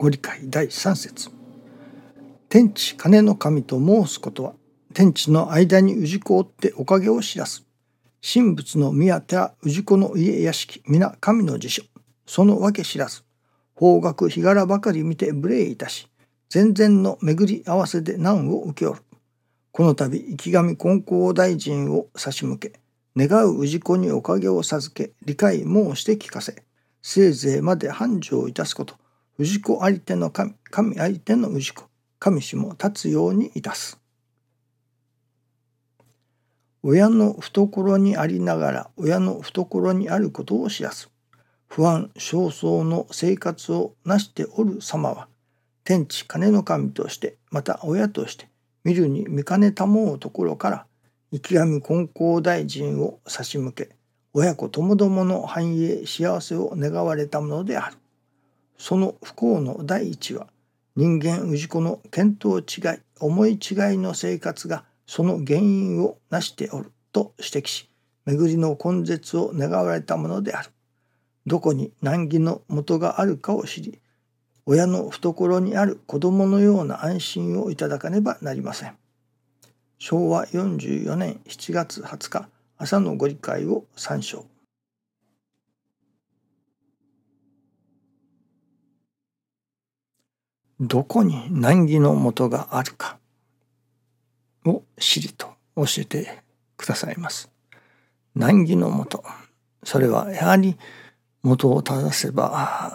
ご理解第3節。天地金の神と申すことは天地の間に氏子を追っておかげを知らす。神仏の宮寺氏子の家屋敷皆神の辞書。そのわけ知らず方角日柄ばかり見て無礼いたし全然の巡り合わせで難を受けおるこの度生神金光大臣を差し向け願う氏子におかげを授け理解申して聞かせせいぜいまで繁盛いたすこと。氏子ありての神神ありての氏子神氏も立つようにいたす親の懐にありながら親の懐にあることを知らす不安焦燥の生活をなしておる様は天地金の神としてまた親として見るに見かねたもうところから生神金光大臣を差し向け親子ともどもの繁栄幸せを願われたものである。その不幸の第一は人間氏子の見当違い思い違いの生活がその原因を成しておると指摘し巡りの根絶を願われたものである。どこに難儀の元があるかを知り親の懐にある子供のような安心をいただかねばなりません。昭和44年7月20日朝のご理解を参照どこに難儀のもとがあるかを知りと教えてくださいます。難儀のもとそれはやはり元を正せば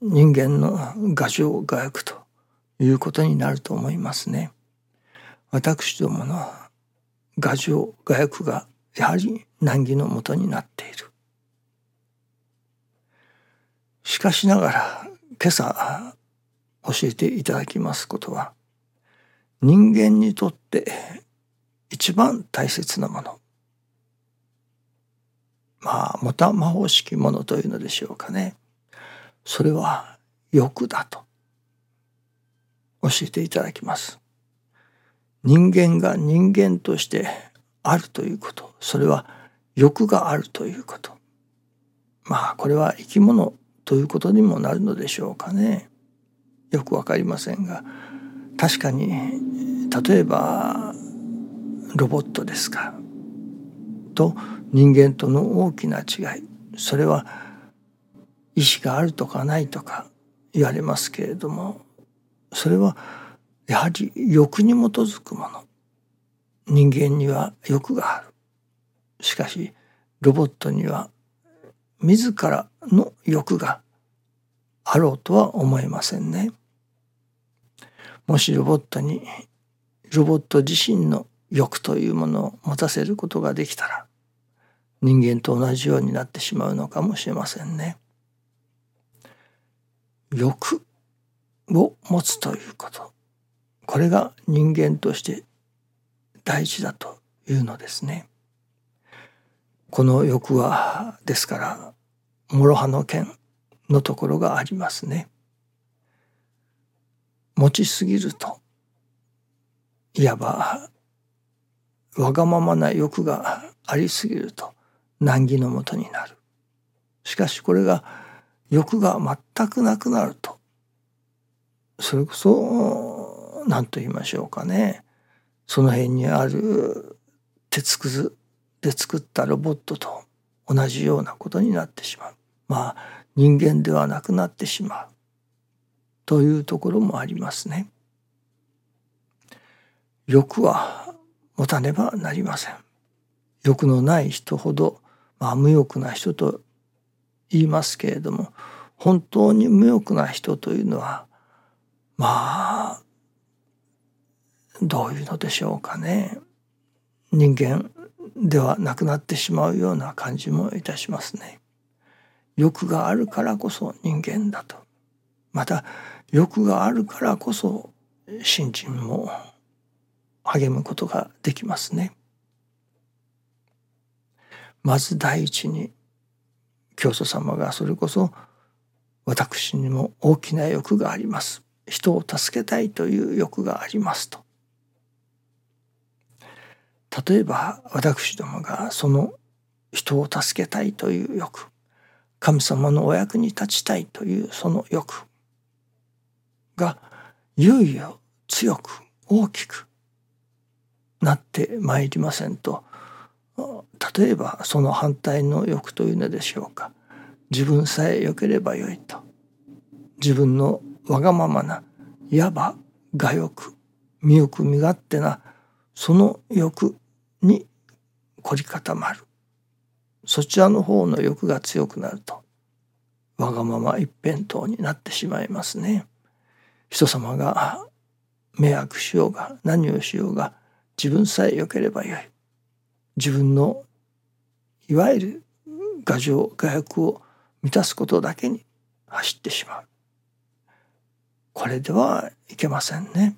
人間の牙城牙欲ということになると思いますね。私どもの牙城牙欲がやはり難儀のもとになっている。しかしながら今朝教えていただきますことは人間にとって一番大切なもの。まあもた魔法式ものというのでしょうかね。それは欲だと教えていただきます。人間が人間としてあるということ。それは欲があるということ。まあこれは生き物ということにもなるのでしょうかね。よくわかりませんが確かに例えばロボットですかと人間との大きな違いそれは意志があるとかないとか言われますけれどもそれはやはり欲に基づくもの人間には欲がある。しかしロボットには自らの欲があろうとは思えませんね。もしロボットにロボット自身の欲というものを持たせることができたら人間と同じようになってしまうのかもしれませんね。欲を持つということこれが人間として大事だというのですね。この欲はですから諸刃の剣のところがありますね。持ちすぎるといわばわがままな欲がありすぎると難儀のもとになる。しかしこれが欲が全くなくなるとそれこそ何と言いましょうかねその辺にある鉄くずで作ったロボットと同じようなことになってしまうまあ人間ではなくなってしまうというところもありますね。欲は持たねばなりません。欲のない人ほど、まあ、無欲な人と言いますけれども本当に無欲な人というのはまあどういうのでしょうかね人間ではなくなってしまうような感じもいたしますね。欲があるからこそ人間だと。また欲があるからこそ信心も励むことができますね。まず第一に教祖様がそれこそ私にも大きな欲があります。人を助けたいという欲がありますと。例えば私どもがその人を助けたいという欲。神様のお役に立ちたいというその欲がいよいよ強く大きくなってまいりませんと。例えばその反対の欲というのでしょうか。自分さえ良ければよいと。自分のわがままないわば我欲身欲身勝手なその欲に凝り固まる。そちらの方の欲が強くなるとわがまま一辺倒になってしまいますね。人様が迷惑しようが何をしようが自分さえ良ければよい。自分のいわゆる牙城牙欲を満たすことだけに走ってしまう。これではいけませんね。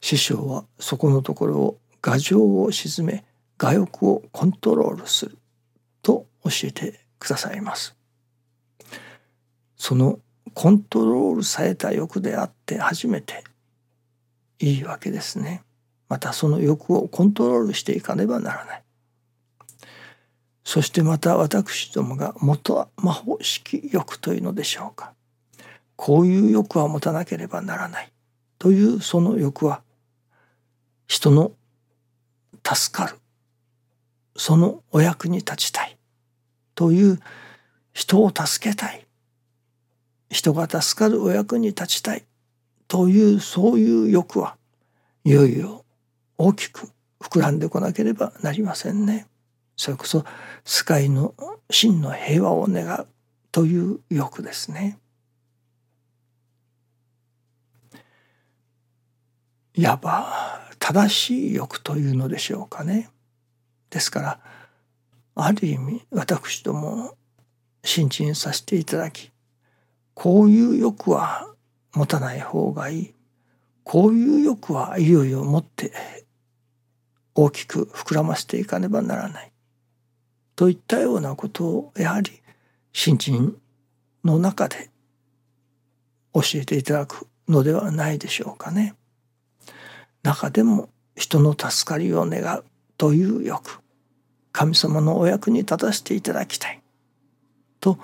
師匠はそこのところを牙城を鎮め牙欲をコントロールすると教えてくださいますそのコントロールされた欲であって初めていいわけですね。またその欲をコントロールしていかねばならない。そしてまた私どもが元は魔法式欲というのでしょうか。こういう欲は持たなければならないというその欲は人の助かるそのお役に立ちたいという人を助けたい人が助かるお役に立ちたいというそういう欲はいよいよ大きく膨らんでこなければなりませんね。それこそ世界の真の平和を願うという欲ですね。いわば正しい欲というのでしょうかね。ですからある意味私ども新陳させていただきこういう欲は持たない方がいい。こういう欲はいよいよ持って大きく膨らませていかねばならない。といったようなことをやはり新陳の中で教えていただくのではないでしょうかね。中でも人の助かりを願うという欲。神様のお役に立たせていただきたい。と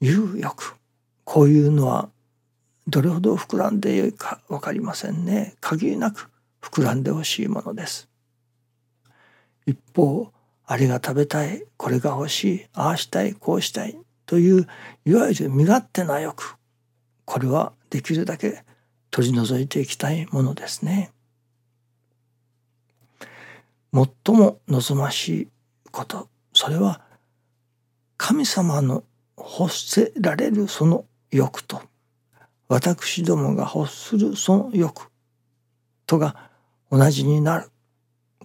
いう欲。こういうのはどれほど膨らんでよいか分かりませんね。限りなく膨らんでほしいものです。一方あれが食べたいこれが欲しいああしたいこうしたいといういわゆる身勝手な欲。これはできるだけ取り除いていきたいものですね。最も望ましいことそれは神様の欲せられるその欲と私どもが欲するその欲とが同じになる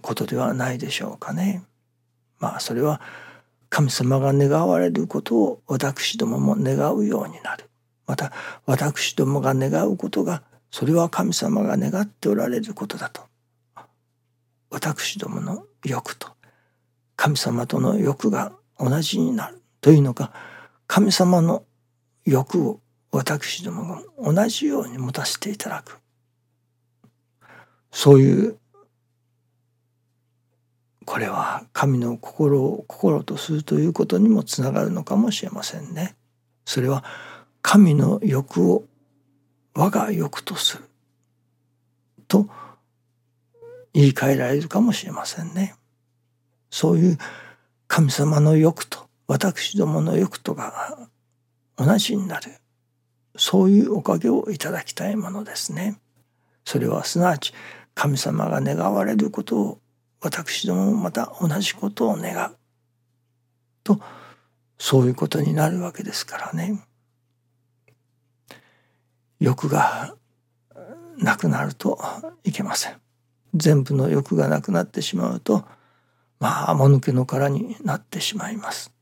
ことではないでしょうかね。まあそれは神様が願われることを私どもも願うようになる。また私どもが願うことがそれは神様が願っておられることだと。私どもの欲と神様との欲が同じになるというのか神様の欲を私どもが同じように持たせていただくそういうこれは神の心を心とするということにもつながるのかもしれませんね。それは神の欲を我が欲とすると言い換えられるかもしれませんね。そういう神様の欲と私どもの欲とが同じになるそういうおかげをいただきたいものですね。それはすなわち神様が願われることを私どももまた同じことを願うとそういうことになるわけですからね。欲がなくなるといけません。全部の欲がなくなってしまうとまあもぬけの殻になってしまいます。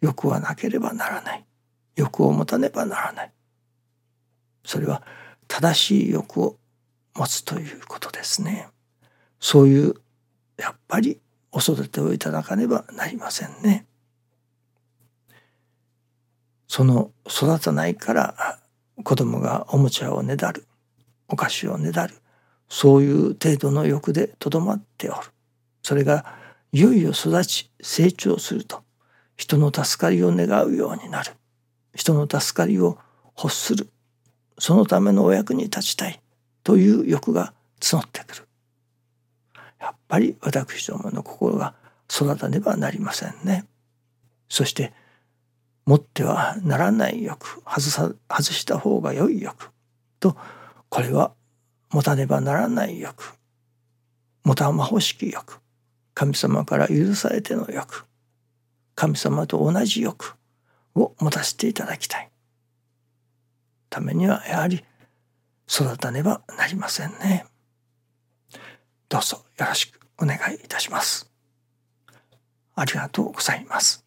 欲はなければならない。欲を持たねばならない。それは正しい欲を持つということですね。そういうやっぱりお育てをいただかねばなりませんね。その育たないから子供がおもちゃをねだるお菓子をねだるそういう程度の欲でとどまっておる。それがいよいよ育ち成長すると人の助かりを願うようになる。人の助かりを欲する。そのためのお役に立ちたい。という欲が募ってくる。やっぱり私どもの心が育たねばなりませんね。そして持ってはならない欲外さ外した方が良い欲。とこれは持たねばならない欲。持たま欲しき欲。神様から許されての欲。神様と同じ欲。を持たせていただきたい。ためにはやはり育たねばなりませんね。どうぞよろしくお願いいたします。ありがとうございます。